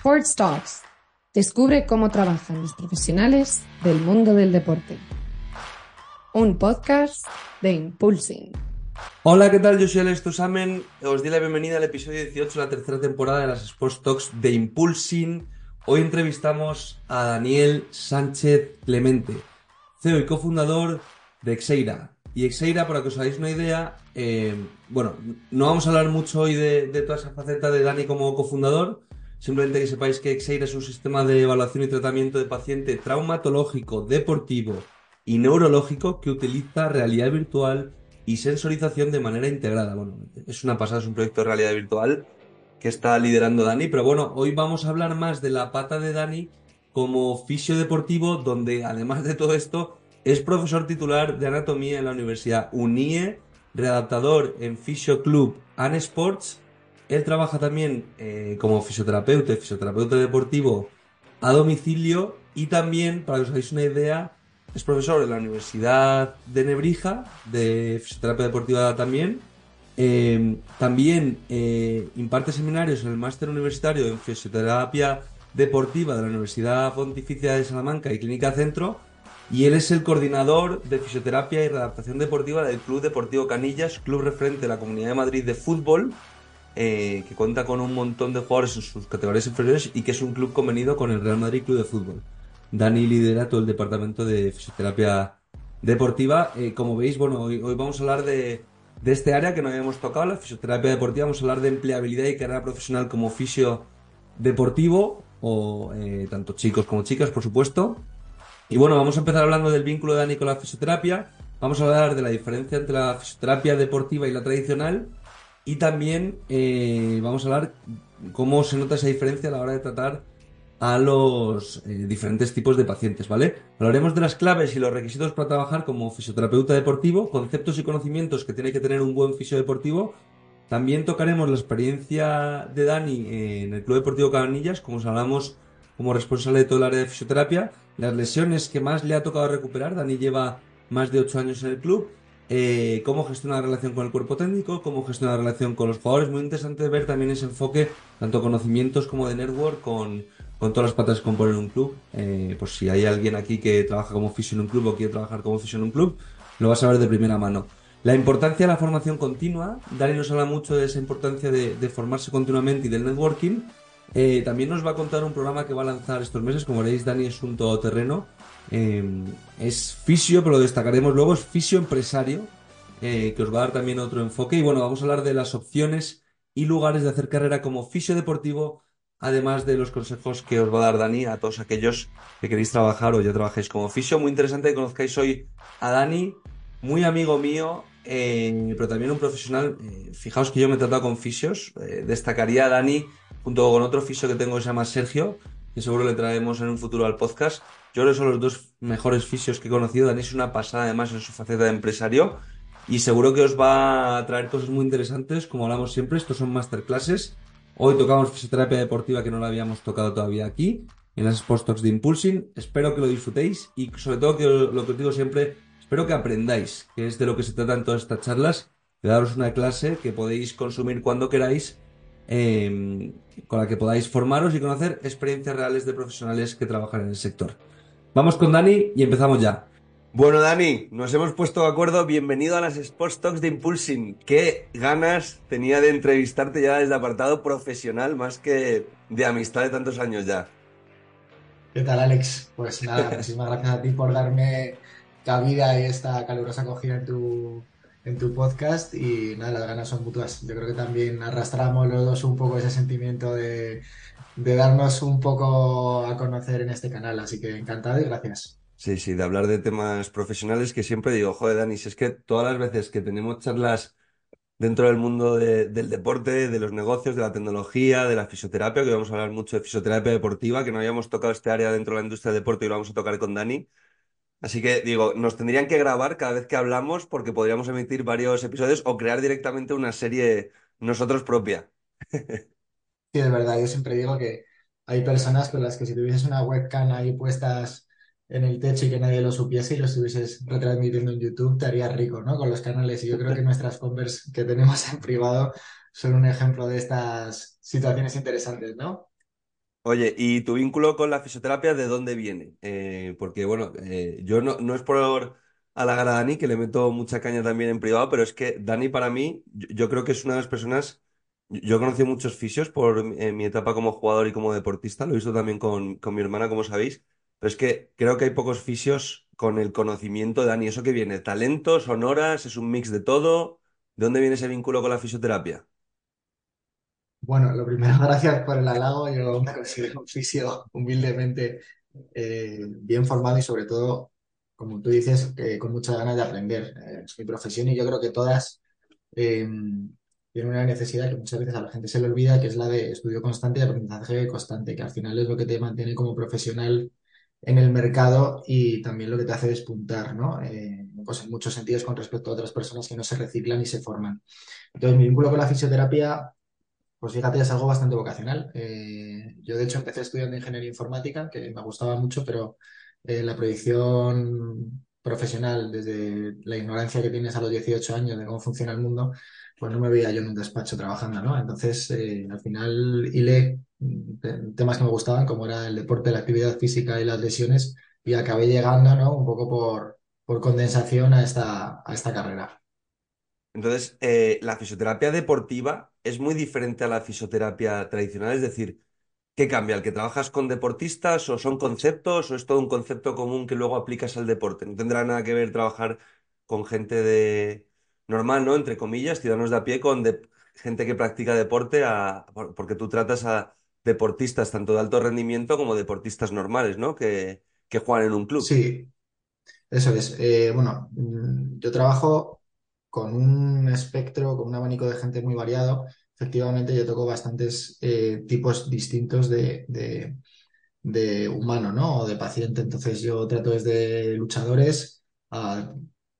Sports Talks. Descubre cómo trabajan los profesionales del mundo del deporte. Un podcast de Impulsing. Hola, ¿qué tal? Yo soy Alex Tusamen. Os doy la bienvenida al episodio 18 de la tercera temporada de las Sports Talks de Impulsing. Hoy entrevistamos a Daniel Sánchez Clemente, CEO y cofundador de Exeira. Y Exeira, para que os hagáis una idea, eh, bueno, no vamos a hablar mucho hoy de, de, toda esa faceta de Dani como cofundador, simplemente que sepáis que Exeira es un sistema de evaluación y tratamiento de paciente traumatológico, deportivo y neurológico que utiliza realidad virtual y sensorización de manera integrada. Bueno, es una pasada, es un proyecto de realidad virtual que está liderando Dani, pero bueno, hoy vamos a hablar más de la pata de Dani como fisio deportivo, donde además de todo esto es profesor titular de anatomía en la Universidad UNIE, readaptador en Fisio Club and Sports. Él trabaja también eh, como fisioterapeuta fisioterapeuta deportivo a domicilio y también, para que os hagáis una idea, es profesor en la Universidad de Nebrija, de fisioterapia deportiva también. Eh, también eh, imparte seminarios en el máster universitario en fisioterapia deportiva de la Universidad Pontificia de Salamanca y Clínica Centro y él es el coordinador de fisioterapia y readaptación deportiva del Club Deportivo Canillas, club referente de la Comunidad de Madrid de fútbol, eh, que cuenta con un montón de jugadores en sus categorías inferiores y que es un club convenido con el Real Madrid Club de Fútbol. Dani lidera todo el departamento de fisioterapia deportiva. Eh, como veis, bueno, hoy, vamos a hablar de, de este área que no habíamos tocado, la fisioterapia deportiva. Vamos a hablar de empleabilidad y carrera profesional como fisio deportivo, o eh, tanto chicos como chicas, por supuesto. Y bueno, vamos a empezar hablando del vínculo de Dani con la fisioterapia. Vamos a hablar de la diferencia entre la fisioterapia deportiva y la tradicional. Y también eh, vamos a hablar cómo se nota esa diferencia a la hora de tratar a los eh, diferentes tipos de pacientes, ¿vale? Hablaremos de las claves y los requisitos para trabajar como fisioterapeuta deportivo, conceptos y conocimientos que tiene que tener un buen fisio deportivo. También tocaremos la experiencia de Dani en el Club Deportivo Canillas, como os como responsable de todo el área de fisioterapia, las lesiones que más le ha tocado recuperar. Dani lleva más de 8 años en el club. Eh, cómo gestiona la relación con el cuerpo técnico, cómo gestiona la relación con los jugadores. Muy interesante ver también ese enfoque, tanto conocimientos como de network, con, todas las patas que componen un club. Eh, pues si hay alguien aquí que trabaja como fisio en un club o quiere trabajar como fisio en un club, lo vas a ver de primera mano. La importancia de la formación continua. Dani nos habla mucho de esa importancia de, de formarse continuamente y del networking. Eh, también nos va a contar un programa que va a lanzar estos meses. Como veréis, Dani es un todoterreno. Eh, es fisio, pero lo destacaremos luego. Es fisio empresario, eh, que os va a dar también otro enfoque. Y bueno, vamos a hablar de las opciones y lugares de hacer carrera como fisio deportivo, además de los consejos que os va a dar Dani a todos aquellos que queréis trabajar o ya trabajáis como fisio. Muy interesante que conozcáis hoy a Dani, muy amigo mío, eh, pero también un profesional. Eh, fijaos que yo me he tratado con fisios. Destacaría a Dani junto con otro fisio que tengo que se llama Sergio, que seguro le traemos en un futuro al podcast. Yo creo que son los dos mejores fisios que he conocido. Dani es una pasada además en su faceta de empresario y seguro que os va a traer cosas muy interesantes, como hablamos siempre. Estos son masterclasses. Hoy tocamos fisioterapia deportiva que no la habíamos tocado todavía aquí en las Sports Talks de Impulsing. Espero que lo disfrutéis y sobre todo que lo que os digo siempre, espero que aprendáis, que es de lo que se trata en todas estas charlas, de daros una clase que podéis consumir cuando queráis eh, con la que podáis formaros y conocer experiencias reales de profesionales que trabajan en el sector. Vamos con Dani y empezamos ya. Bueno, Dani, nos hemos puesto de acuerdo. Bienvenido a las Sports Talks de Impulsing. Qué ganas tenía de entrevistarte ya desde apartado profesional, más que de amistad de tantos años ya. ¿Qué tal, Alex? Pues nada, muchísimas gracias a ti por darme cabida y esta calurosa acogida en tu, en tu podcast y nada, las ganas son mutuas. Yo creo que también arrastramos los dos un poco ese sentimiento de, de darnos un poco a conocer en este canal, así que encantado y gracias. Sí, sí, de hablar de temas profesionales que siempre digo, joder, Dani, si es que todas las veces que tenemos charlas dentro del mundo de, del deporte, de los negocios, de la tecnología, de la fisioterapia, que vamos a hablar mucho de fisioterapia deportiva, que no habíamos tocado este área dentro de la industria del deporte y lo vamos a tocar con Dani. Así que digo, nos tendrían que grabar cada vez que hablamos porque podríamos emitir varios episodios o crear directamente una serie nosotros propia. Sí, es verdad, yo siempre digo que hay personas con las que si tuvieses una webcam ahí puestas en el techo y que nadie lo supiese y lo estuvieses retransmitiendo en YouTube, te harías rico, ¿no? Con los canales. Y yo creo que nuestras convers que tenemos en privado son un ejemplo de estas situaciones interesantes, ¿no? Oye, ¿y tu vínculo con la fisioterapia de dónde viene? Eh, porque, bueno, eh, yo no, no es por halagar a Dani, que le meto mucha caña también en privado, pero es que Dani para mí, yo, creo que es una de las personas, yo, yo he conocido muchos fisios por mi etapa como jugador y como deportista, lo he visto también con, con mi hermana, como sabéis, pero es que creo que hay pocos fisios con el conocimiento de Dani. ¿Eso que viene? ¿Talentos, honoras? ¿Es un mix de todo? ¿De dónde viene ese vínculo con la fisioterapia? Bueno, lo primero, gracias por el halago. Yo me considero un fisio humildemente eh, bien formado y sobre todo, como tú dices, con muchas ganas de aprender. Eh, es mi profesión y yo creo que todas eh, tienen una necesidad que muchas veces a la gente se le olvida, que es la de estudio constante y aprendizaje constante, que al final es lo que te mantiene como profesional en el mercado y también lo que te hace despuntar, ¿no? Eh, pues en muchos sentidos con respecto a otras personas que no se reciclan y se forman. Entonces, mi vínculo con la fisioterapia pues fíjate, es algo bastante vocacional. Eh, yo de hecho empecé estudiando ingeniería informática, que me gustaba mucho, pero eh, la proyección profesional desde la ignorancia que tienes a los 18 años de cómo funciona el mundo, pues no me veía yo en un despacho trabajando, ¿no? Entonces, eh, al final hilé mm, temas que me gustaban, como era el deporte, la actividad física y las lesiones, y acabé llegando, ¿no? Un poco por, por condensación a esta, a esta carrera. Entonces, eh, la fisioterapia deportiva es muy diferente a la fisioterapia tradicional, es decir, ¿qué cambia? ¿El que trabajas con deportistas o son conceptos o es todo un concepto común que luego aplicas al deporte? No tendrá nada que ver trabajar con gente de normal, ¿no? Entre comillas, ciudadanos de a pie, con de- gente que practica deporte, a- por- porque tú tratas a deportistas tanto de alto rendimiento como deportistas normales, ¿no? Que, que juegan en un club. Sí, Eso es. Eh, bueno, mm, yo trabajo con un espectro, con un abanico de gente muy variado. Efectivamente, yo toco bastantes eh, tipos distintos de, de, humano, ¿no? O de paciente. Entonces, yo trato desde luchadores a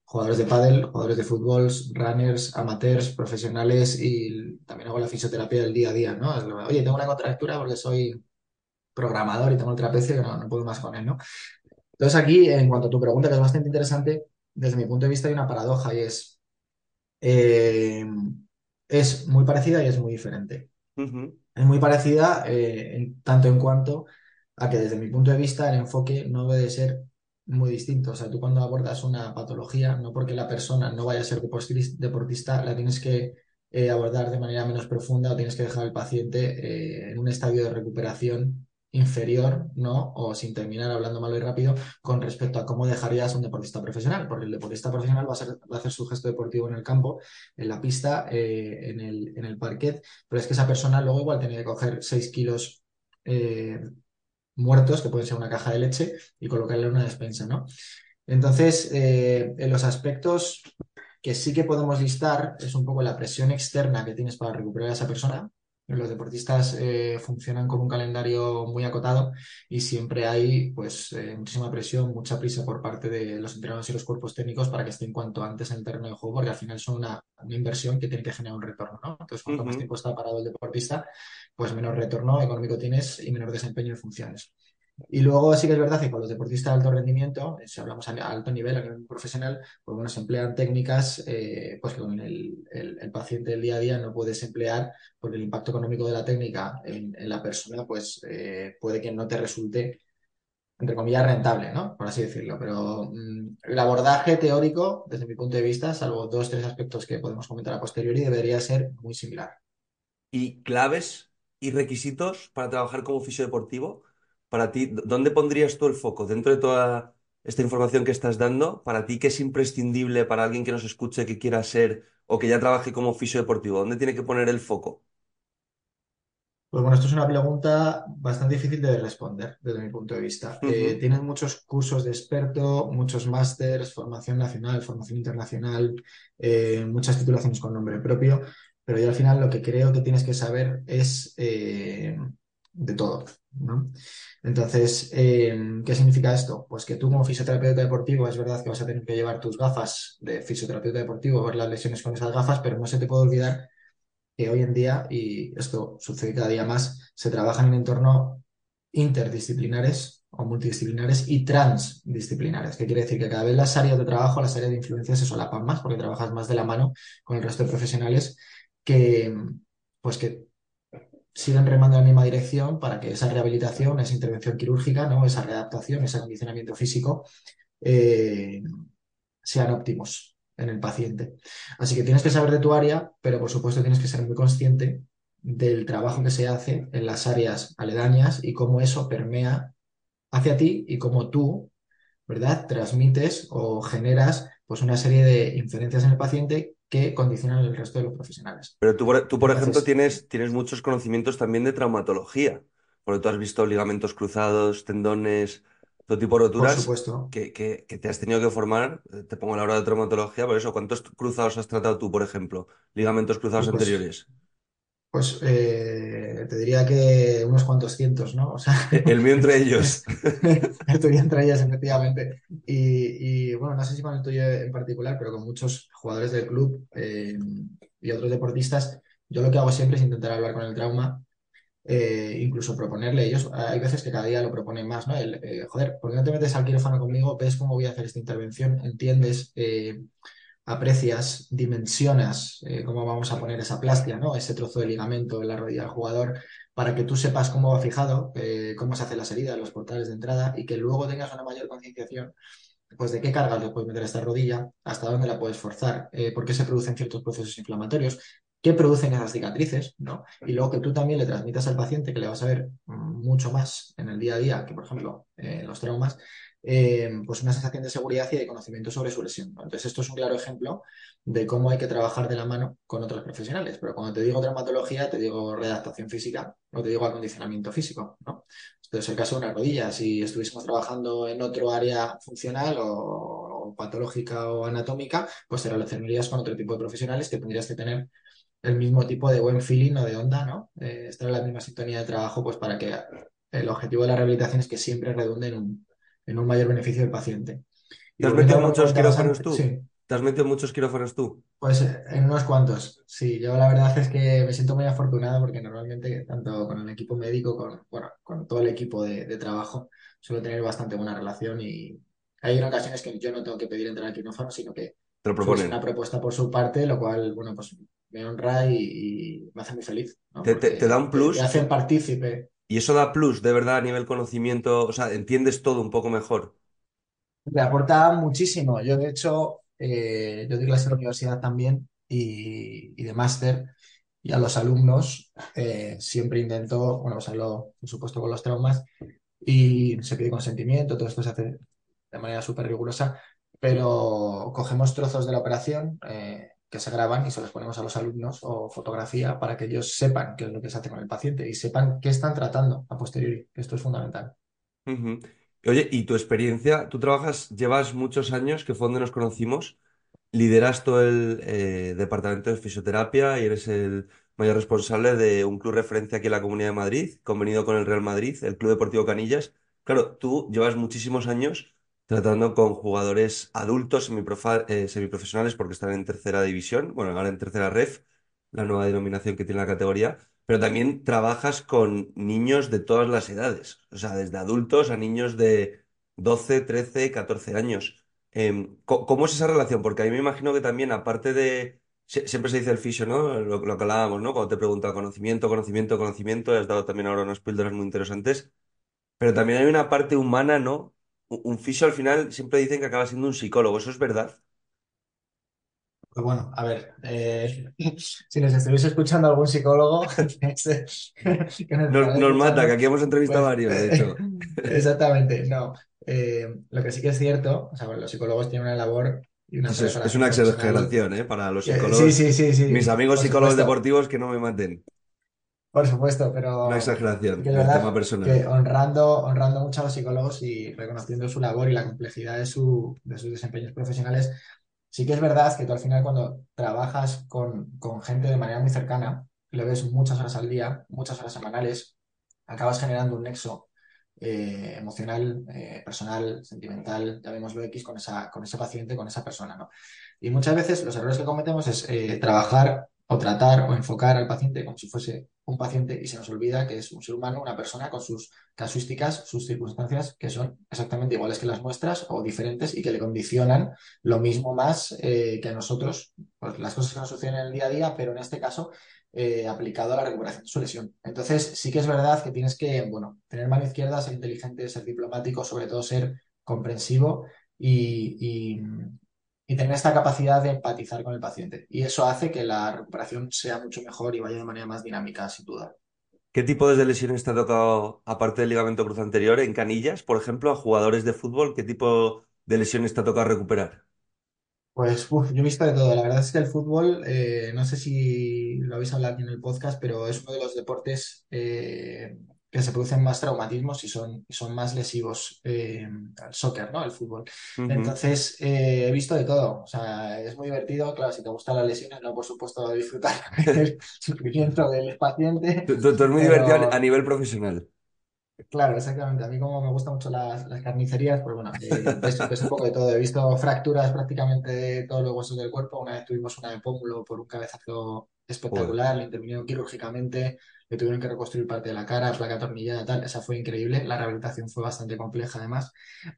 jugadores de pádel, jugadores de fútbol, runners, amateurs, profesionales y también hago la fisioterapia del día a día, ¿no? Oye, tengo una contractura porque soy programador y tengo el trapecio y no, no puedo más con él, ¿no? Entonces aquí, en cuanto a tu pregunta, que es bastante interesante, desde mi punto de vista hay una paradoja y es, eh, es muy parecida y es muy diferente. Es muy parecida eh, en tanto en cuanto a que desde mi punto de vista el enfoque no debe de ser muy distinto. O sea, tú cuando abordas una patología, no porque la persona no vaya a ser deportis- deportista, la tienes que eh, abordar de manera menos profunda o tienes que dejar al paciente en un estadio de recuperación inferior, ¿no? O sin terminar hablando malo y rápido con respecto a cómo dejarías un deportista profesional, porque el deportista profesional va a, va a hacer su gesto deportivo en el campo, en la pista, eh, en el, en el parquet pero es que esa persona luego igual tenía que coger 6 kilos eh, muertos, que pueden ser una caja de leche, y colocarle en una despensa, ¿no? Entonces, eh, en los aspectos que sí que podemos listar es un poco la presión externa que tienes para recuperar a esa persona. Los deportistas eh, funcionan con un calendario muy acotado y siempre hay pues eh, muchísima presión, mucha prisa por parte de los entrenadores y los cuerpos técnicos para que estén cuanto antes en el terreno de juego, porque al final son una, una inversión que tiene que generar un retorno, ¿no? Entonces, cuanto más tiempo está parado el deportista, pues menor retorno económico tienes y menor desempeño en funciones. Y luego sí que es verdad que con los deportistas de alto rendimiento, eh, si hablamos a alto nivel, a nivel profesional, pues bueno, se emplean técnicas eh, pues que con el, el- paciente del día a día no puedes emplear porque el impacto económico de la técnica en, en la persona pues eh, puede que no te resulte, entre comillas, rentable, ¿no? Por así decirlo. Pero mm, el abordaje teórico, desde mi punto de vista, salvo dos, tres aspectos que podemos comentar a posteriori, debería ser muy similar. y claves y requisitos para trabajar como fisiodeportivo. Para ti, ¿dó- ¿dónde pondrías tú el foco dentro de toda esta información que estás dando? Para ti, ¿qué es imprescindible para alguien que nos escuche, que quiera ser o que ya trabaje como fisiodeportivo? ¿Dónde tiene que poner el foco? Pues bueno, esto es una pregunta bastante difícil de responder desde mi punto de vista. Eh, tienen muchos cursos de experto, muchos másters, formación nacional, formación internacional, eh, muchas titulaciones con nombre propio, pero yo al final lo que creo que tienes que saber es eh, de todo, ¿no? Entonces, eh, ¿qué significa esto? Pues que tú como fisioterapeuta deportivo es verdad que vas a tener que llevar tus gafas de fisioterapeuta deportivo, ver las lesiones con esas gafas, pero no se te puede olvidar que hoy en día, y esto sucede cada día más, se trabaja en entorno interdisciplinares o multidisciplinares y transdisciplinares, que quiere decir que cada vez las áreas de trabajo, las áreas de influencia se solapan más porque trabajas más de la mano con el resto de profesionales que, pues que siguen remando en la misma dirección para que esa rehabilitación, esa intervención quirúrgica, ¿no? esa readaptación, ese acondicionamiento físico eh, sean óptimos en el paciente. Así que tienes que saber de tu área, pero por supuesto tienes que ser muy consciente del trabajo que se hace en las áreas aledañas y cómo eso permea hacia ti y cómo tú, ¿verdad?, transmites o generas pues una serie de inferencias en el paciente que condicionan el resto de los profesionales. Pero tú, por, tú, por ejemplo, tienes, tienes muchos conocimientos también de traumatología, porque tú has visto ligamentos cruzados, tendones, todo tipo de roturas Por supuesto. que, que, que te has tenido que formar. eh, Te pongo la hora de traumatología, por eso, ¿cuántos cruzados has tratado tú, por ejemplo? Ligamentos cruzados Pues, anteriores. Pues eh, te diría que unos cuantos cientos, ¿no? O sea, El mío entre ellos. estoy entre ellas, efectivamente. Y, y, bueno, no sé si con el tuyo en particular, pero con muchos jugadores del club eh, y otros deportistas, yo lo que hago siempre es intentar hablar con el trauma, eh, incluso proponerle. Ellos, hay veces que cada día lo proponen más, ¿no? El, joder, ¿por qué no te metes al quirófano conmigo? ¿Ves cómo voy a hacer esta intervención? ¿Entiendes? Aprecias, dimensionas eh, cómo vamos a poner esa plastia, ¿no? Ese trozo de ligamento en la rodilla del jugador, para que tú sepas cómo va fijado, eh, cómo se hacen las heridas, los portales de entrada y que luego tengas una mayor concienciación pues de qué cargas le puedes meter a esta rodilla, hasta dónde la puedes forzar, eh, por qué se producen ciertos procesos inflamatorios, qué producen esas cicatrices, ¿no? Y luego que tú también le transmitas al paciente que le vas a ver mucho más en el día a día que, por ejemplo, eh, los traumas, eh, pues una sensación de seguridad y de conocimiento sobre su lesión. Entonces, esto es un claro ejemplo de cómo hay que trabajar de la mano con otros profesionales. Pero cuando te digo traumatología, te digo redactación física, no te digo acondicionamiento físico, ¿no? Es el caso de una rodilla. Si estuviésemos trabajando en otro área funcional o, o patológica o anatómica, pues te relacionarías con otro tipo de profesionales que tendrías que tener el mismo tipo de buen feeling o de onda, ¿no? Eh, estar en la misma sintonía de trabajo, pues para que el objetivo de la rehabilitación es que siempre redunde en un, en un mayor beneficio del paciente. Y ¿Te has metido muchos quirófanos tú? sí, ¿Te has metido muchos quirófanos tú? pues eh, en unos cuantos. Sí, yo la verdad es que me siento muy afortunado porque normalmente tanto con el equipo médico, con, bueno, con todo el equipo de, de trabajo, suelo tener bastante buena relación y hay ocasiones que yo no tengo que pedir entrar al quirófano, sino que Te lo surge proponen. una propuesta por su parte, lo cual, bueno, pues me honra y, y me hace muy feliz, ¿no? Te, te- te da un Porque te, plus hacen partícipe. Y eso da plus, de verdad, a nivel conocimiento. O sea, entiendes todo un poco mejor. Le aporta muchísimo. Yo, de hecho, eh, yo doy clase en la universidad también y, y de máster y a los alumnos eh, siempre intento, bueno, pues hablo, por supuesto, con los traumas y se pide consentimiento, todo esto se hace de manera súper rigurosa, pero cogemos trozos de la operación eh, que se graban y se los ponemos a los alumnos o fotografía para que ellos sepan qué es lo que se hace con el paciente y sepan qué están tratando a posteriori. Esto es fundamental. Oye, ¿y tu experiencia? Tú trabajas, llevas muchos años, que fue donde nos conocimos, lideras todo el eh, departamento de fisioterapia y eres el mayor responsable de un club referencia aquí en la Comunidad de Madrid, convenido con el Real Madrid, el Club Deportivo Canillas. Claro, tú llevas muchísimos años tratando con jugadores adultos eh, semiprofesionales porque están en tercera división, bueno, ahora en tercera ref, la nueva denominación que tiene la categoría, pero también trabajas con niños de todas las edades, o sea, desde adultos a niños de 12, 13, 14 años. Em, ¿cómo es esa relación? Porque a mí me imagino que también, aparte de... sie- Siempre se dice el fisio, ¿no? Lo, lo que hablábamos, ¿no? Cuando te pregunta conocimiento, conocimiento, conocimiento, has dado también ahora unas píldoras muy interesantes, pero también hay una parte humana, ¿no? Un fisio al final siempre dicen que acaba siendo un psicólogo, ¿eso es verdad? Pues bueno, a ver, eh, si nos estuviese escuchando algún psicólogo que nos Nos, estará nos mata, que aquí hemos entrevistado pues varios, de hecho. exactamente, no. Eh, lo que sí que es cierto, o sea, bueno, los psicólogos tienen una labor y una Es, una exageración, ¿eh? Para los que- sí, psicólogos, sí, sí, sí, mis amigos psicólogos deportivos que no me maten. Por supuesto, Una pero sí exageración que es del tema verdad personal. que honrando, honrando mucho a los psicólogos y reconociendo su labor y la complejidad de, su, de sus desempeños profesionales, Sí que es verdad que tú al final cuando trabajas con, con gente de manera muy cercana, lo ves muchas horas al día, muchas horas semanales, acabas generando un nexo eh, emocional, eh, personal, sentimental, llamémoslo X, con esa, con ese paciente, con esa persona, ¿no? Y muchas veces los errores que cometemos es eh, trabajar o tratar o enfocar al paciente como si fuese un paciente y se nos olvida que es un ser humano, una persona con sus casuísticas, sus circunstancias que son exactamente iguales que las nuestras o diferentes y que le condicionan lo mismo más eh, que a nosotros, pues las cosas que nos suceden en el día a día, pero en este caso eh, aplicado a la recuperación de su lesión. Entonces, sí que es verdad que tienes que, bueno, tener mano izquierda, ser inteligente, ser diplomático, sobre todo ser comprensivo y, y tener esta capacidad de empatizar con el paciente. Y eso hace que la recuperación sea mucho mejor y vaya de manera más dinámica, sin duda. ¿Qué tipo de lesiones te ha tocado, aparte del ligamento cruzado anterior, en canillas, por ejemplo, a jugadores de fútbol? ¿Qué tipo de lesiones te ha tocado recuperar? Pues uf, yo he visto de todo. La verdad es que el fútbol, eh, no sé si lo habéis hablado en el podcast, pero es uno de los deportes eh, que se producen más traumatismos y son, y son más lesivos eh, al soccer, ¿no? El fútbol. Entonces, eh, he visto de todo. O sea, es muy divertido. Claro, si te gustan las lesiones, no, por supuesto, disfrutar el sufrimiento del paciente, tú eres muy divertido a nivel profesional. Claro, exactamente. A mí como me gustan mucho las, las carnicerías, pues bueno, eh, ves, ves un poco de todo. He visto fracturas prácticamente de todos los huesos del cuerpo. Una vez tuvimos una de pómulo por un cabezazo Espectacular, le intervinieron quirúrgicamente, le tuvieron que reconstruir parte de la cara, placa atornillada, tal. Esa fue increíble. La rehabilitación fue bastante compleja además.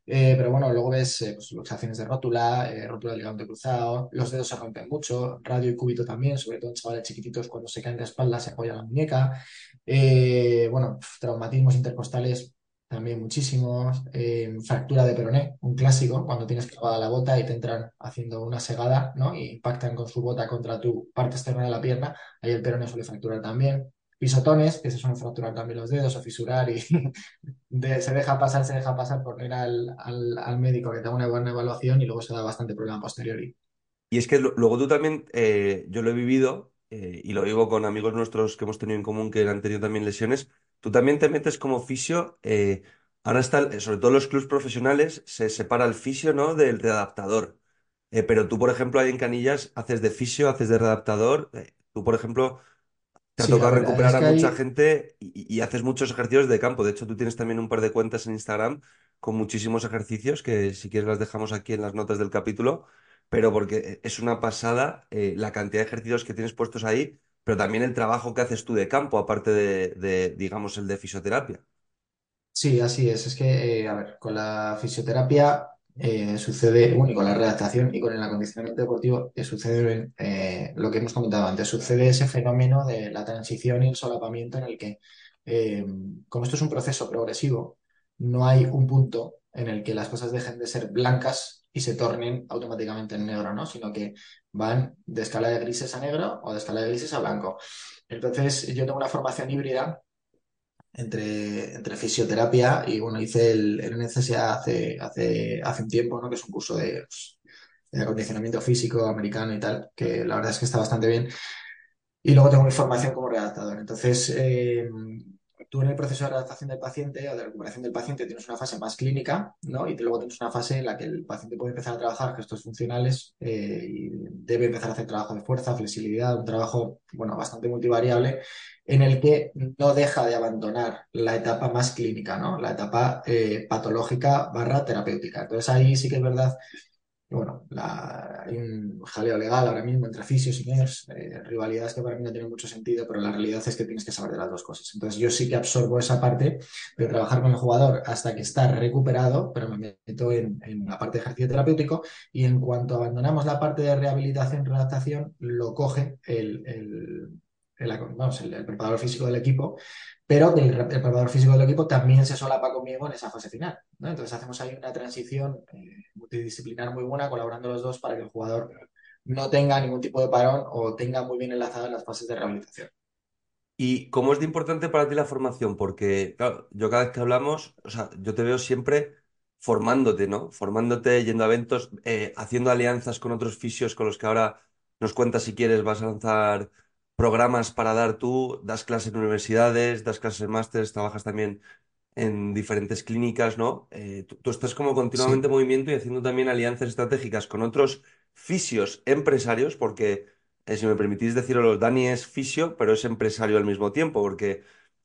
Eh, pero bueno, luego ves eh, pues, luxaciones de rótula, eh, rótula de ligamento cruzado, los dedos se rompen mucho, radio y cúbito también, sobre todo en chavales chiquititos cuando se caen de espalda se apoya la muñeca. Eh, bueno, traumatismos intercostales también muchísimos. Eh, fractura de peroné, un clásico, cuando tienes clavada la bota y te entran haciendo una segada, ¿no? Y impactan con su bota contra tu parte externa de la pierna. Ahí el peroné suele fracturar también. Pisotones, que se suelen fracturar también los dedos o fisurar y se deja pasar, se deja pasar por ir al, al, al médico que te haga una buena evaluación y luego se da bastante problema posteriori. Y es que luego tú también, eh, yo lo he vivido eh, y lo vivo con amigos nuestros que hemos tenido en común que han tenido también lesiones. Tú también te metes como fisio. eh, ahora está, el- sobre todo los clubes profesionales, se separa el fisio, ¿no? del readaptador. Eh, pero tú, por ejemplo, ahí en Canillas haces de fisio, haces de readaptador. eh, tú, por ejemplo, te ha Sí, tocado recuperar es a que mucha gente y, y haces muchos ejercicios de campo. De hecho, tú tienes también un par de cuentas en Instagram con muchísimos ejercicios que si quieres las dejamos aquí en las notas del capítulo, pero porque es una pasada eh, la cantidad de ejercicios que tienes puestos ahí, pero también el trabajo que haces tú de campo, aparte de, digamos, el de fisioterapia. Sí, así es. Es que, eh, a ver, con la fisioterapia eh, sucede, bueno, y con la redactación y con el acondicionamiento deportivo, eh, sucede eh, lo que hemos comentado antes, sucede ese fenómeno de la transición y el solapamiento en el que, como esto es un proceso progresivo, no hay un punto en el que las cosas dejen de ser blancas y se tornen automáticamente en negro, ¿no? Sino que van de escala de grises a negro o de escala de grises a blanco. Entonces, yo tengo una formación híbrida entre, entre fisioterapia y bueno, hice el, el NCSA hace, hace, hace un tiempo, ¿no? Que es un curso de, de acondicionamiento físico americano y tal, que la verdad es que está bastante bien. Y luego tengo mi formación como redactador. Entonces, eh, tú en el proceso de redactación del paciente o de recuperación del paciente tienes una fase más clínica, ¿no? Y luego tienes una fase en la que el paciente puede empezar a trabajar gestos funcionales eh, y debe empezar a hacer trabajo de fuerza, flexibilidad, un trabajo, bueno, bastante multivariable, en el que no deja de abandonar la etapa más clínica, ¿no? La etapa eh, patológica barra terapéutica. Entonces ahí sí que es verdad y bueno, hay un jaleo legal ahora mismo entre fisios y NERS, eh, rivalidades que para mí no tienen mucho sentido, pero la realidad es que tienes que saber de las dos cosas. Entonces yo sí que absorbo esa parte de trabajar con el jugador hasta que está recuperado, pero me meto en, la parte de ejercicio terapéutico y en cuanto abandonamos la parte de rehabilitación, redactación, lo coge el, el, vamos, el- preparador físico del equipo pero el, el preparador físico del equipo también se solapa conmigo en esa fase final. Entonces hacemos ahí una transición eh, multidisciplinar muy buena, colaborando los dos para que el jugador no tenga ningún tipo de parón o tenga muy bien enlazadas las fases de rehabilitación. ¿Y cómo es de importante para ti la formación? Porque, claro, yo cada vez que hablamos, o sea, yo te veo siempre formándote, ¿no? Formándote, yendo a eventos, eh, haciendo alianzas con otros fisios con los que ahora nos cuentas si quieres, vas a lanzar programas para dar tú, das clases en universidades, das clases en másteres, trabajas también en diferentes clínicas, ¿no? Eh, tú, tú estás como continuamente Sí, en movimiento y haciendo también alianzas estratégicas con otros fisios empresarios, porque, eh, si me permitís decirlo, Dani es fisio, pero es empresario al mismo tiempo, porque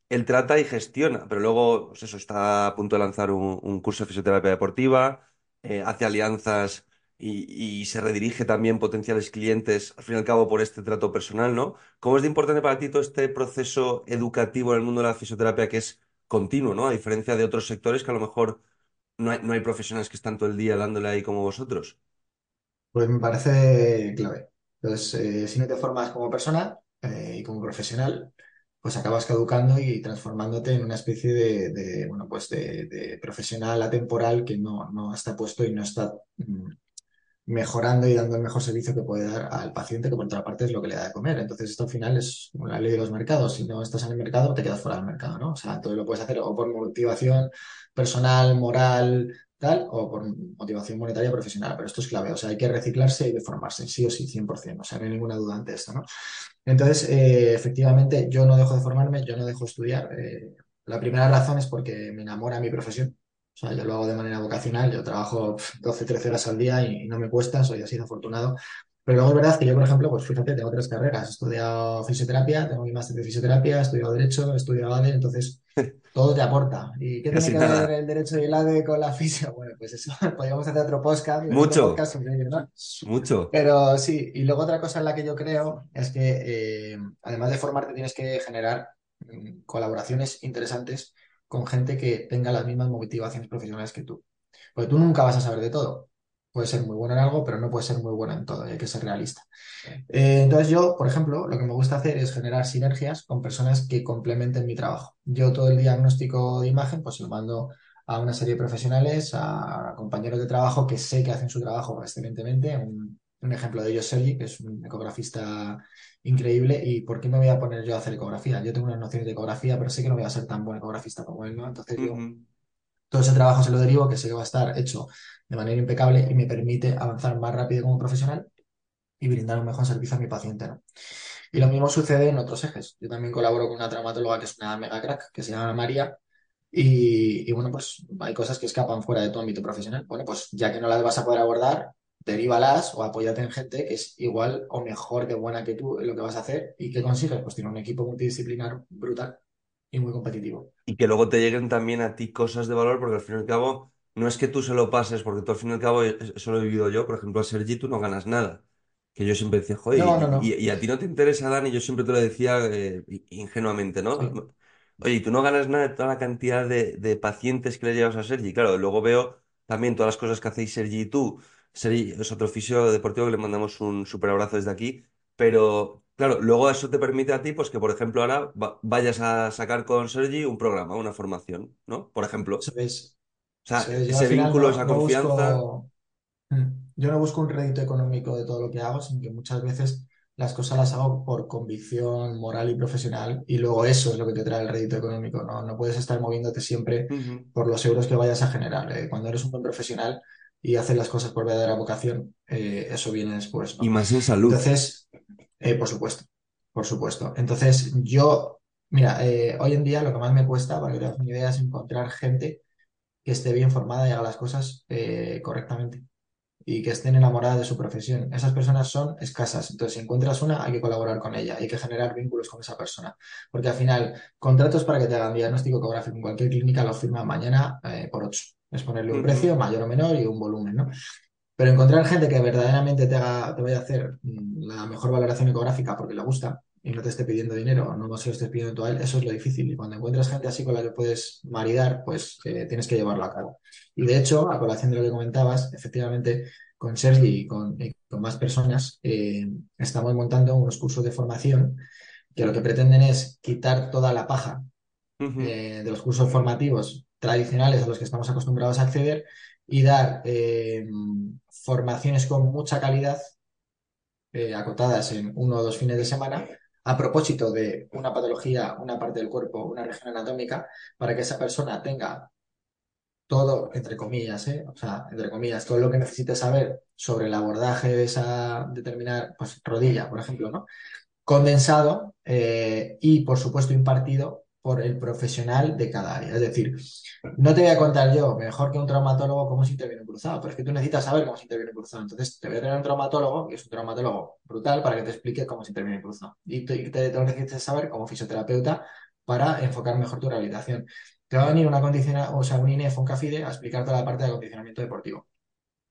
él trata y gestiona, pero luego, pues eso, está a punto de lanzar un, un curso de fisioterapia deportiva, eh, hace alianzas y, se redirige también potenciales clientes, al fin y al cabo, por este trato personal, ¿no? ¿Cómo es de importante para ti todo este proceso educativo en el mundo de la fisioterapia que es continuo, ¿no? A diferencia de otros sectores que a lo mejor no hay, no hay profesionales que están todo el día dándole ahí como vosotros. pues me parece clave. Entonces, eh, si no te formas como persona, eh, y como profesional, pues acabas caducando y transformándote en una especie de, bueno, pues de, profesional atemporal que no, no está puesto y no está mm, mejorando y dando el mejor servicio que puede dar al paciente, que por otra parte es lo que le da de comer. Entonces, esto al final es la ley de los mercados. Si no estás en el mercado, te quedas fuera del mercado, ¿no? O sea, todo lo puedes hacer o por motivación personal, moral, tal, o por motivación monetaria profesional. Pero esto es clave. O sea, hay que reciclarse y deformarse, sí o sí, 100%. O sea, no hay ninguna duda ante esto, ¿no? Entonces, eh, efectivamente, yo no dejo de formarme, yo no dejo de estudiar. Eh, la primera razón es porque me enamora mi profesión. O sea, yo lo hago de manera vocacional, yo trabajo 12, 13 horas al día y, no me cuesta, soy así de afortunado. Pero luego es verdad que yo, por ejemplo, pues fíjate, tengo tres carreras. He estudiado fisioterapia, tengo mi máster de fisioterapia, he estudiado Derecho, he estudiado ADE, entonces todo te aporta. ¿Y qué tiene que ver el Derecho y el ADE con la fisio? Bueno, pues eso, podríamos hacer otro podcast. Mucho. Mucho. Pero sí, y luego otra cosa en la que yo creo es que eh, además de formarte tienes que generar mm, colaboraciones interesantes con gente que tenga las mismas motivaciones profesionales que tú. Porque tú nunca vas a saber de todo. Puedes ser muy bueno en algo, pero no puedes ser muy bueno en todo, hay que ser realista. Eh, entonces yo, por ejemplo, lo que me gusta hacer es generar sinergias con personas que complementen mi trabajo. Yo todo el diagnóstico de imagen, pues lo mando a una serie de profesionales, a compañeros de trabajo que sé que hacen su trabajo excelentemente. Un, un ejemplo de Sergi, que es un ecografista increíble. ¿Y por qué me voy a poner yo a hacer ecografía? Yo tengo unas nociones de ecografía, pero sé que no voy a ser tan buen ecografista como él, ¿no? Entonces yo todo ese trabajo se lo derivo, que sé que va a estar hecho de manera impecable y me permite avanzar más rápido como profesional y brindar un mejor servicio a mi paciente, ¿no? Y lo mismo sucede en otros ejes. Yo también colaboro con una traumatóloga que es una mega crack, que se llama María, y, y, bueno, pues hay cosas que escapan fuera de tu ámbito profesional. Bueno, pues ya que no las vas a poder abordar, derívalas o apóyate en gente que es igual o mejor de buena que tú en lo que vas a hacer y que consigues, pues tiene un equipo multidisciplinar brutal y muy competitivo. Y que luego te lleguen también a ti cosas de valor, porque al fin y al cabo no es que tú se lo pases, porque tú al fin y al cabo, eso lo he vivido yo, por ejemplo, a Sergi tú no ganas nada. Que yo siempre decía, joder, y, a ti no te interesa, Dani, yo siempre te lo decía eh, ingenuamente, ¿no? Oye, y tú no ganas nada de toda la cantidad de, pacientes que le llevas a Sergi. Claro, luego veo también todas las cosas que hacéis Sergi y tú, Seri es otro fisio deportivo que le mandamos un súper abrazo desde aquí, pero claro, luego eso te permite a ti, pues que por ejemplo ahora vayas a sacar con Sergi un programa, una formación, ¿no? Por ejemplo. Eso es. O sea, ese vínculo, esa confianza. Hmm. Yo no busco un rédito económico de todo lo que hago, sino que muchas veces las cosas las hago por convicción moral y profesional y luego eso es lo que te trae el rédito económico, ¿no? No puedes estar moviéndote siempre por los euros que vayas a generar. ¿eh? Cuando eres un buen profesional, y hacer las cosas por verdadera vocación, eh, eso viene después. Y más en salud. Entonces, eh, por supuesto, por supuesto. Entonces, yo, mira, eh, hoy en día lo que más me cuesta, para que te hagas una idea, es encontrar gente que esté bien formada y haga las cosas correctamente y que estén enamoradas de su profesión. Esas personas son escasas. Entonces, si encuentras una, hay que colaborar con ella, hay que generar vínculos con esa persona. Porque al final, contratos para que te hagan diagnóstico ecográfico en cualquier clínica los firma mañana por ocho. Es ponerle un precio mayor o menor y un volumen, ¿no? Pero encontrar gente que verdaderamente te, haga, te vaya a hacer mm, la mejor valoración ecográfica porque le gusta y no te esté pidiendo dinero, no se lo estés pidiendo tú a él, eso es lo difícil. Y cuando encuentras gente así con la que puedes maridar, pues eh, tienes que llevarlo a cabo. Y de hecho, a colación de lo que comentabas, efectivamente, con Sergi y con, con más personas, eh, estamos montando unos cursos de formación que lo que pretenden es quitar toda la paja eh, de los cursos formativos tradicionales a los que estamos acostumbrados a acceder y dar eh, formaciones con mucha calidad, eh, acotadas en uno o dos fines de semana, a propósito de una patología, una parte del cuerpo, una región anatómica, para que esa persona tenga todo, entre comillas, ¿eh? o sea, entre comillas, todo lo que necesite saber sobre el abordaje de esa determinada pues, rodilla, por ejemplo, ¿no? condensado y, por supuesto, impartido por el profesional de cada área. Es decir, no te voy a contar yo, mejor que un traumatólogo, cómo se interviene un cruzado, pero es que tú necesitas saber cómo se interviene un cruzado. Entonces, te voy a tener un traumatólogo, que es un traumatólogo brutal, para que te explique cómo se interviene un cruzado. Y te, te, necesitas saber como fisioterapeuta para enfocar mejor tu rehabilitación. Te va a venir una condiciona, o sea, un INEF, un CAFIDE, a explicar toda la parte de acondicionamiento deportivo.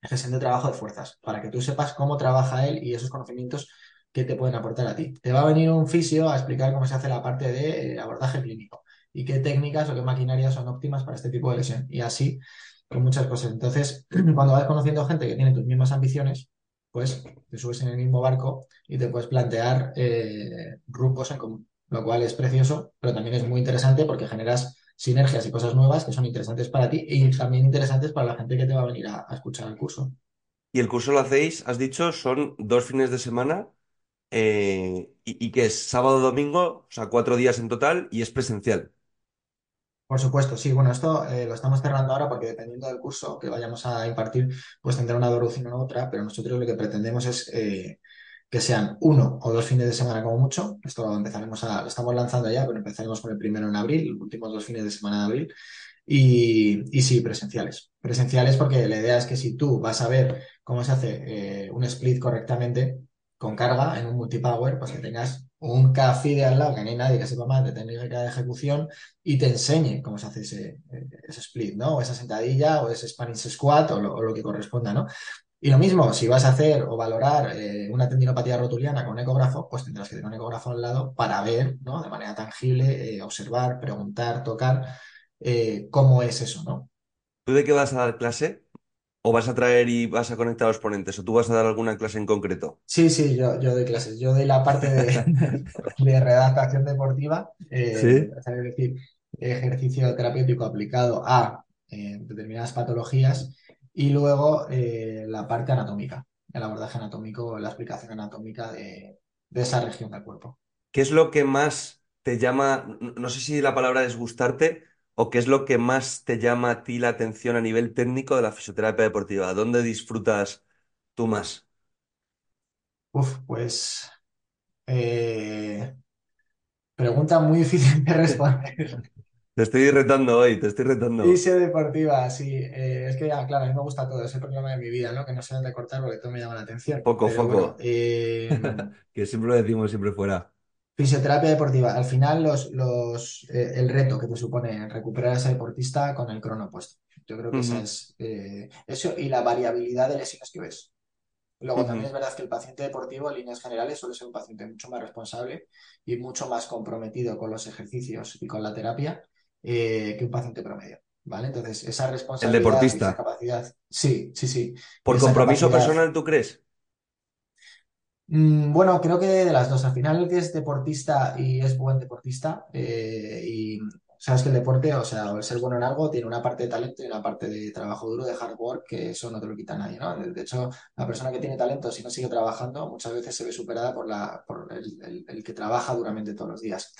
Gestión de trabajo de fuerzas, para que tú sepas cómo trabaja él y esos conocimientos que te pueden aportar a ti. Te va a venir un fisio a explicar cómo se hace la parte de eh, abordaje clínico y qué técnicas o qué maquinarias son óptimas para este tipo de lesión. Y así con muchas cosas. Entonces, cuando vas conociendo gente que tiene tus mismas ambiciones, pues te subes en el mismo barco y te puedes plantear eh, en común, lo cual es precioso, pero también es muy interesante porque generas sinergias y cosas nuevas que son interesantes para ti y también interesantes para la gente que te va a venir a, escuchar el curso. Y el curso lo hacéis, has dicho, son dos fines de semana eh, y, que es sábado, domingo, o sea, cuatro días en total y es presencial. Por supuesto, sí. Bueno, esto eh, lo estamos cerrando ahora porque dependiendo del curso que vayamos a impartir, pues tendrá una duración u otra, pero nosotros lo que pretendemos es eh, que sean uno o dos fines de semana como mucho. Esto lo empezaremos a, lo estamos lanzando ya, pero empezaremos con el primero en abril, los últimos dos fines de semana de abril. Y, sí, presenciales. Presenciales porque la idea es que si tú vas a ver cómo se hace un split correctamente con carga en un multipower, pues que tengas un café de al lado, que no hay nadie que sepa más de técnica de ejecución y te enseñe cómo se hace ese, ese split, ¿no? O esa sentadilla, o ese Spanish squat, o lo, que corresponda, ¿no? Y lo mismo, si vas a hacer o valorar eh, una tendinopatía rotuliana con ecógrafo, pues tendrás que tener un ecógrafo al lado para ver, ¿no? De manera tangible, eh, observar, preguntar, tocar, eh, cómo es eso, ¿no? ¿Tú de qué vas a dar clase? ¿O vas a traer y vas a conectar a los ponentes? ¿O tú vas a dar alguna clase en concreto? Sí, sí, yo, yo doy clases. Yo doy la parte de, de redactación deportiva, eh, es decir, ejercicio terapéutico aplicado a eh, determinadas patologías y luego eh, la parte anatómica, el abordaje anatómico, la explicación anatómica de, de esa región del cuerpo. ¿Qué es lo que más te llama, no sé si la palabra es gustarte, ¿O qué es lo que más te llama a ti la atención a nivel técnico de la fisioterapia deportiva? ¿Dónde disfrutas tú más? Uf, pues eh, pregunta muy difícil de responder. Te estoy retando hoy, te estoy retando. Fisio deportiva, sí. Eh, es que, ya, claro, a mí me gusta todo, es el problema de mi vida, ¿no? Que no sé dónde cortar porque todo me llama la atención. Poco, poco. Eh, que siempre lo decimos siempre fuera. Fisioterapia deportiva. Al final, los, los, eh, el reto que te supone recuperar a ese deportista con el crono puesto. Yo creo que esa es eh, eso y la variabilidad de lesiones que ves. Luego, también es verdad que el paciente deportivo, en líneas generales, suele ser un paciente mucho más responsable y mucho más comprometido con los ejercicios y con la terapia eh, que un paciente promedio. ¿Vale? Entonces, esa responsabilidad. El deportista. esa capacidad. Sí, sí, sí. ¿Por compromiso personal, tú crees? Mm, bueno, creo que de las dos. Al final, el que es deportista y es buen deportista, eh, y sabes que el deporte, o sea, el ser bueno en algo, tiene una parte de talento y una parte de trabajo duro, de hard work, que eso no te lo quita nadie, ¿no? De hecho, la persona que tiene talento, si no sigue trabajando, muchas veces se ve superada por, la, por el, que trabaja duramente todos los días.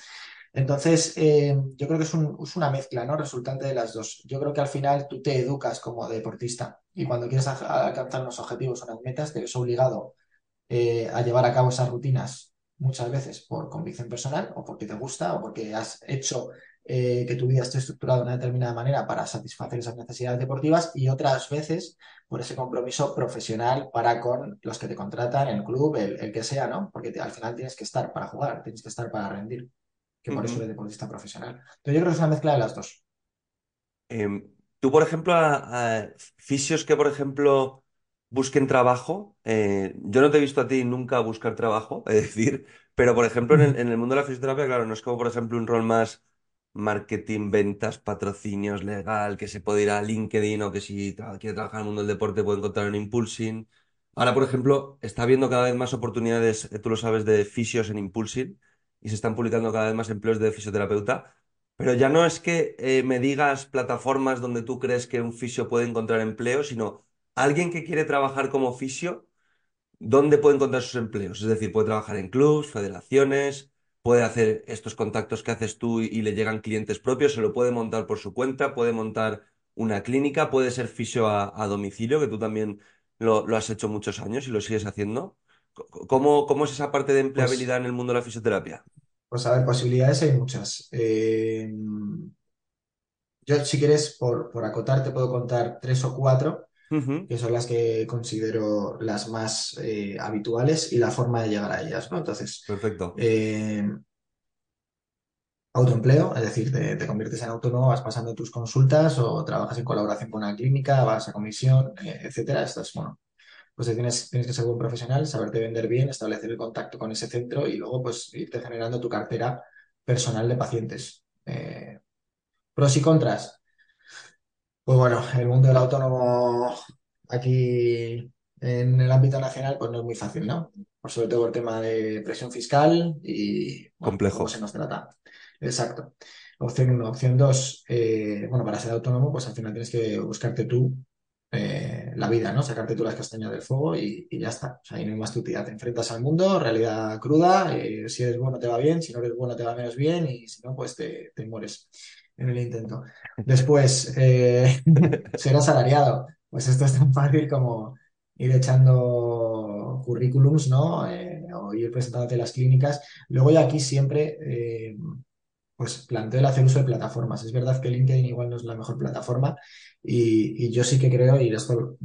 Entonces, eh, yo creo que es, es, una mezcla, ¿no? Resultante de las dos. Yo creo que al final tú te educas como deportista y cuando quieres alcanzar unos objetivos, unas metas, te ves obligado eh, a llevar a cabo esas rutinas muchas veces por convicción personal o porque te gusta o porque has hecho eh, que tu vida esté estructurada de una determinada manera para satisfacer esas necesidades deportivas y otras veces por ese compromiso profesional para con los que te contratan, el club, el, que sea, ¿no? Porque al final tienes que estar para jugar, tienes que estar para rendir, que por eso eres deportista profesional. Entonces yo creo que es una mezcla de las dos. Em, tú, por ejemplo, a fisios que, por ejemplo, busquen trabajo. Eh, yo no te he visto a ti nunca buscar trabajo, es decir, pero por ejemplo en el, mundo de la fisioterapia, claro, no es como por ejemplo un rol más marketing, ventas, patrocinios, legal, que se puede ir a LinkedIn o que si quiere trabajar en el mundo del deporte puede encontrar en Impulsing. Ahora, por ejemplo, está habiendo cada vez más oportunidades, eh, tú lo sabes, de fisios en Impulsing y se están publicando cada vez más empleos de fisioterapeuta. Pero ya no es que eh, me digas plataformas donde tú crees que un fisio puede encontrar empleo, sino alguien que quiere trabajar como fisio, ¿dónde puede encontrar sus empleos? Es decir, puede trabajar en clubs, federaciones, puede hacer estos contactos que haces tú y, le llegan clientes propios, se lo puede montar por su cuenta, puede montar una clínica, puede ser fisio a, domicilio, que tú también lo, has hecho muchos años y lo sigues haciendo. ¿Cómo, cómo es esa parte de pues empleabilidad en el mundo de la fisioterapia? Pues a ver, posibilidades hay muchas. Eh, yo, si quieres, por, por acotar, te puedo contar tres o cuatro que son las que considero las más eh, habituales y la forma de llegar a ellas, ¿no? Entonces, Perfecto. Eh, autoempleo, es decir, te, conviertes en autónomo, vas pasando tus consultas o trabajas en colaboración con una clínica, vas a comisión, eh, etcétera. Estás, bueno, pues tienes, tienes que ser buen profesional, saberte vender bien, establecer el contacto con ese centro y luego pues irte generando tu cartera personal de pacientes. pros y contras. Pues bueno, el mundo del autónomo aquí en el ámbito nacional, pues no es muy fácil, ¿no? Por sobre todo el tema de presión fiscal y Complejo. cómo se nos trata. Exacto. Opción uno. Opción dos, eh, bueno, para ser autónomo, pues al final tienes que buscarte tú eh, la vida, ¿no? Sacarte tú las castañas del fuego y, ya está. O sea, ahí no hay más utilidad. Te enfrentas al mundo, realidad cruda, eh, si eres bueno te va bien, si no eres bueno te va menos bien y si no, pues te, mueres en el intento. Después, ser asalariado. Pues esto es tan fácil como ir echando currículums, ¿no? o ir presentándote las clínicas. Luego ya aquí siempre pues planteo el hacer uso de plataformas. Es verdad que LinkedIn igual no es la mejor plataforma y, yo sí que creo, y esto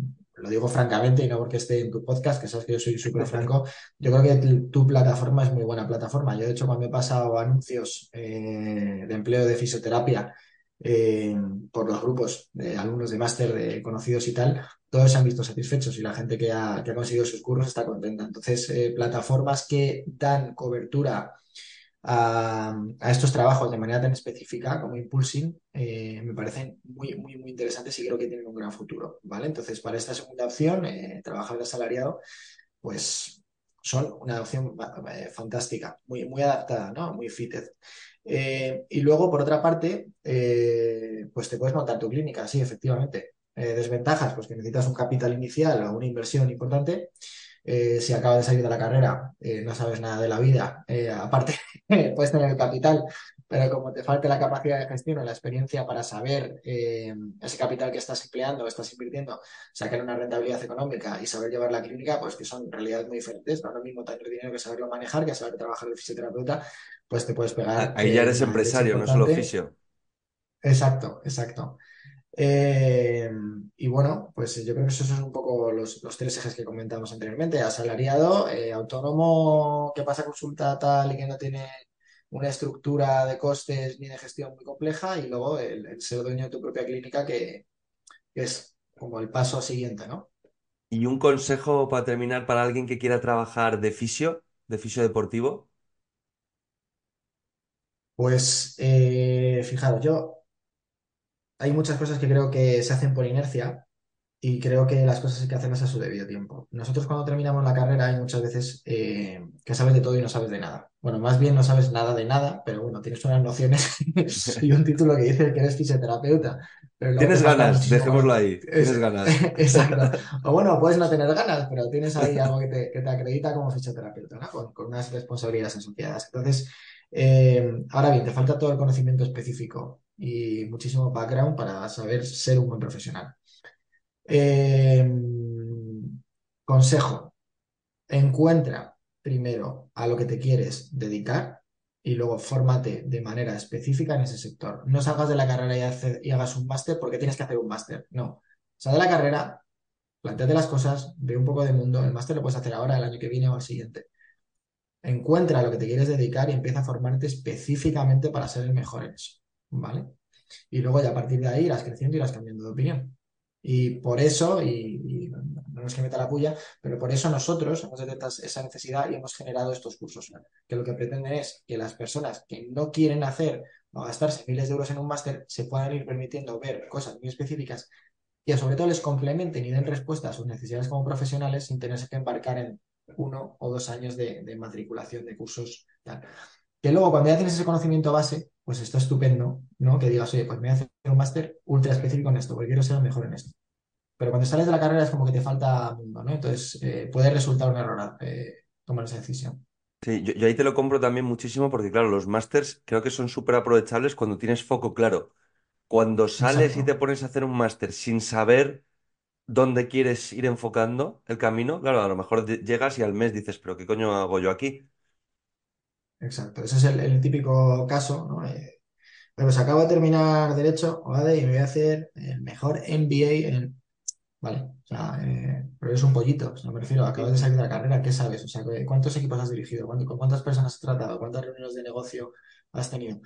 lo digo francamente y no porque esté en tu podcast, que sabes que yo soy súper franco, yo creo que tu plataforma es muy buena plataforma. Yo de hecho cuando he pasado anuncios eh, de empleo de fisioterapia eh, por los grupos de alumnos de máster de conocidos y tal, todos se han visto satisfechos y la gente que ha, conseguido sus cursos está contenta. Entonces, eh, plataformas que dan cobertura a, estos trabajos de manera tan específica como Impulsing eh, me parecen muy, muy, muy interesantes y creo que tienen un gran futuro, ¿vale? Entonces, para esta segunda opción, eh, trabajar de asalariado, pues son una opción eh, fantástica, muy, muy adaptada, ¿no? Muy fitted. y luego, por otra parte, pues te puedes montar tu clínica, sí, efectivamente. desventajas, pues que necesitas un capital inicial o una inversión importante. Eh, si acabas de salir de la carrera, eh, no sabes nada de la vida, eh, aparte puedes tener el capital, pero como te falta la capacidad de gestión o la experiencia para saber ese capital que estás empleando o estás invirtiendo, sacar una rentabilidad económica y saber llevar la clínica, pues que son realidades muy diferentes, no es lo mismo tener dinero que saberlo manejar, que saber trabajar de fisioterapeuta, pues te puedes pegar. Ahí ya eres empresario, no solo fisio. Exacto, exacto. Eh, y bueno, pues yo creo que esos son un poco los, tres ejes que comentamos anteriormente. Asalariado, eh, autónomo que pasa consulta tal y que no tiene una estructura de costes ni de gestión muy compleja y luego el, ser dueño de tu propia clínica que, es como el paso siguiente, ¿no? Y un consejo para terminar para alguien que quiera trabajar de fisio, de fisio deportivo. Pues eh, fijaros, yo hay muchas cosas que creo que se hacen por inercia y creo que las cosas hay que hacerlas a su debido tiempo. Nosotros cuando terminamos la carrera hay muchas veces eh, que sabes de todo y no sabes de nada. Bueno, más bien no sabes nada de nada, pero bueno, tienes unas nociones y un título que dice que eres fisioterapeuta. tienes ganas, dejémoslo ahí, tienes ganas. Exacto. O bueno, puedes no tener ganas, pero tienes ahí algo que te, acredita como fisioterapeuta, ¿no? con, unas responsabilidades asociadas. Entonces, eh, ahora bien, te falta todo el conocimiento específico y muchísimo background para saber ser un buen profesional. Eh, consejo, encuentra primero a lo que te quieres dedicar y luego fórmate de manera específica en ese sector. No salgas de la carrera y, hagas un máster porque tienes que hacer un máster. No. Sal de la carrera, planteate las cosas, ve un poco de mundo. El máster lo puedes hacer ahora, el año que viene o el siguiente. Encuentra a lo que te quieres dedicar y empieza a formarte específicamente para ser el mejor en eso. ¿Vale? Y luego ya a partir de ahí irás creciendo y irás cambiando de opinión. Y por eso, y, no es que meta la puya, pero por eso nosotros hemos detectado esa necesidad y hemos generado estos cursos, que lo que pretenden es que las personas que no quieren hacer o gastarse miles de euros en un máster se puedan ir permitiendo ver cosas muy específicas y sobre todo les complementen y den respuesta a sus necesidades como profesionales sin tenerse que embarcar en uno o dos años de, matriculación de cursos. Que luego, cuando ya tienes ese conocimiento base, pues está estupendo, ¿no? Que digas, oye, pues me voy a hacer un máster ultra específico en esto, porque quiero ser mejor en esto. Pero cuando sales de la carrera es como que te falta mundo, ¿no? Entonces, eh, puede resultar un error eh, tomar esa decisión. Sí, yo, ahí te lo compro también muchísimo porque, claro, los másters creo que son súper aprovechables cuando tienes foco claro. Cuando sales y te pones a hacer un máster sin saber dónde quieres ir enfocando el camino, claro, a lo mejor llegas y al mes dices, pero ¿qué coño hago yo aquí? Exacto, ese es el, típico caso, ¿no? Eh, pues acabo de terminar Derecho, ¿vale? Y me voy a hacer el mejor MBA en... Vale, o sea, eh, pero eres un pollito, o sea, me refiero, acabas de salir de la carrera, ¿qué sabes? O sea, ¿cuántos equipos has dirigido? ¿Con cuántas personas has tratado? ¿Cuántas reuniones de negocio has tenido?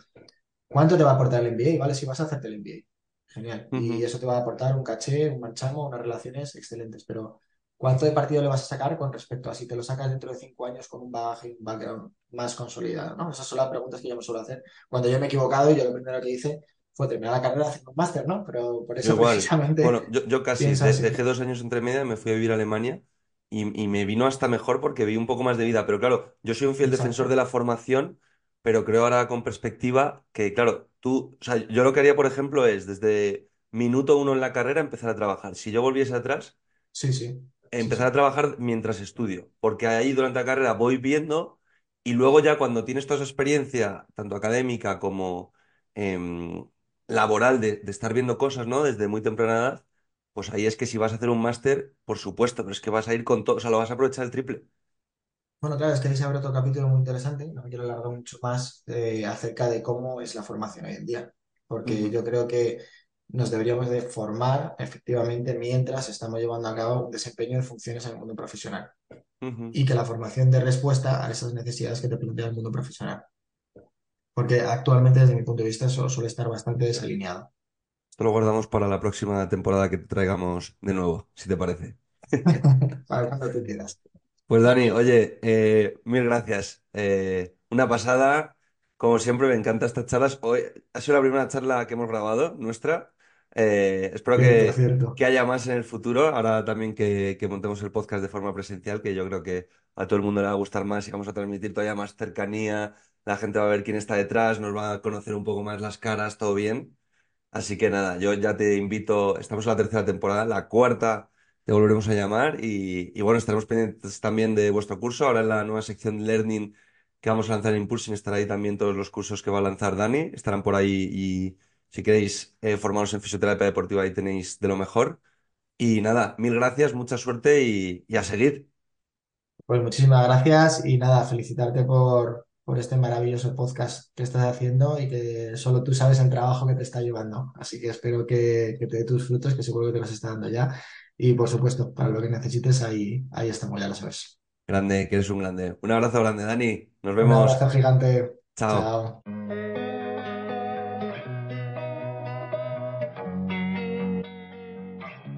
¿Cuánto te va a aportar el MBA? ¿Vale? Si vas a hacerte el MBA. Genial. Y eso te va a aportar un caché, un marchamo, unas relaciones excelentes, pero ¿Cuánto de partido le vas a sacar con respecto a si te lo sacas dentro de cinco años con un bagaje y un background más consolidado? ¿no? Esas son las preguntas que yo me suelo hacer. Cuando yo me he equivocado, y yo lo primero que hice fue terminar la carrera haciendo un máster, ¿no? Pero por eso precisamente. Bueno, yo, casi dejé dos años entre media, me fui a vivir a Alemania y, y me vino hasta mejor porque vi un poco más de vida. Pero claro, yo soy un fiel defensor de la formación, pero creo ahora con perspectiva que, claro, tú, o sea, yo lo que haría, por ejemplo, es desde minuto uno en la carrera empezar a trabajar. Si yo volviese atrás, sí, sí, empezar a sí. trabajar mientras estudio, porque ahí durante la carrera voy viendo y luego ya cuando tienes toda esa experiencia, tanto académica como em, laboral, de, de estar viendo cosas, ¿no? Desde muy temprana edad, pues ahí es que si vas a hacer un máster, por supuesto, pero es que vas a ir con todo, o sea, lo vas a aprovechar el triple. Bueno, claro, es que ahí se abre otro capítulo muy interesante, no me quiero alargar mucho más, eh, acerca de cómo es la formación hoy en día, porque yo creo que nos deberíamos de formar efectivamente mientras estamos llevando a cabo un desempeño de funciones en el mundo profesional y que la formación dé respuesta a esas necesidades que te plantea el mundo profesional, porque actualmente desde mi punto de vista eso suele estar bastante desalineado. Esto lo guardamos para la próxima temporada que te traigamos de nuevo, si te parece. Para cuando tú quieras. Pues Dani, oye, eh, mil gracias. Eh, una pasada. Como siempre, me encantan estas charlas. Hoy ha sido la primera charla que hemos grabado, nuestra. Eh, espero que, que haya más en el futuro. Ahora también que, que montemos el podcast de forma presencial, que yo creo que a todo el mundo le va a gustar más y vamos a transmitir todavía más cercanía. La gente va a ver quién está detrás, nos va a conocer un poco más las caras, todo bien. Así que nada, yo ya te invito, estamos en la tercera temporada, la cuarta te volveremos a llamar y, y bueno, estaremos pendientes también de vuestro curso. Ahora en la nueva sección de Learning que vamos a lanzar en Impulsing estará ahí también todos los cursos que va a lanzar Dani, estarán por ahí y si queréis eh, formaros en fisioterapia deportiva ahí tenéis de lo mejor. Y nada, mil gracias, mucha suerte y, y a seguir. Pues muchísimas gracias y nada, felicitarte por, por este maravilloso podcast que estás haciendo y que solo tú sabes el trabajo que te está llevando. Así que espero que, que te dé tus frutos, que seguro que te los está dando ya. Y por supuesto, para lo que necesites, ahí, ahí estamos, ya lo sabes. Grande, que eres un grande. Un abrazo grande, Dani. Nos Un vemos. abrazo gigante. Chao. Chao.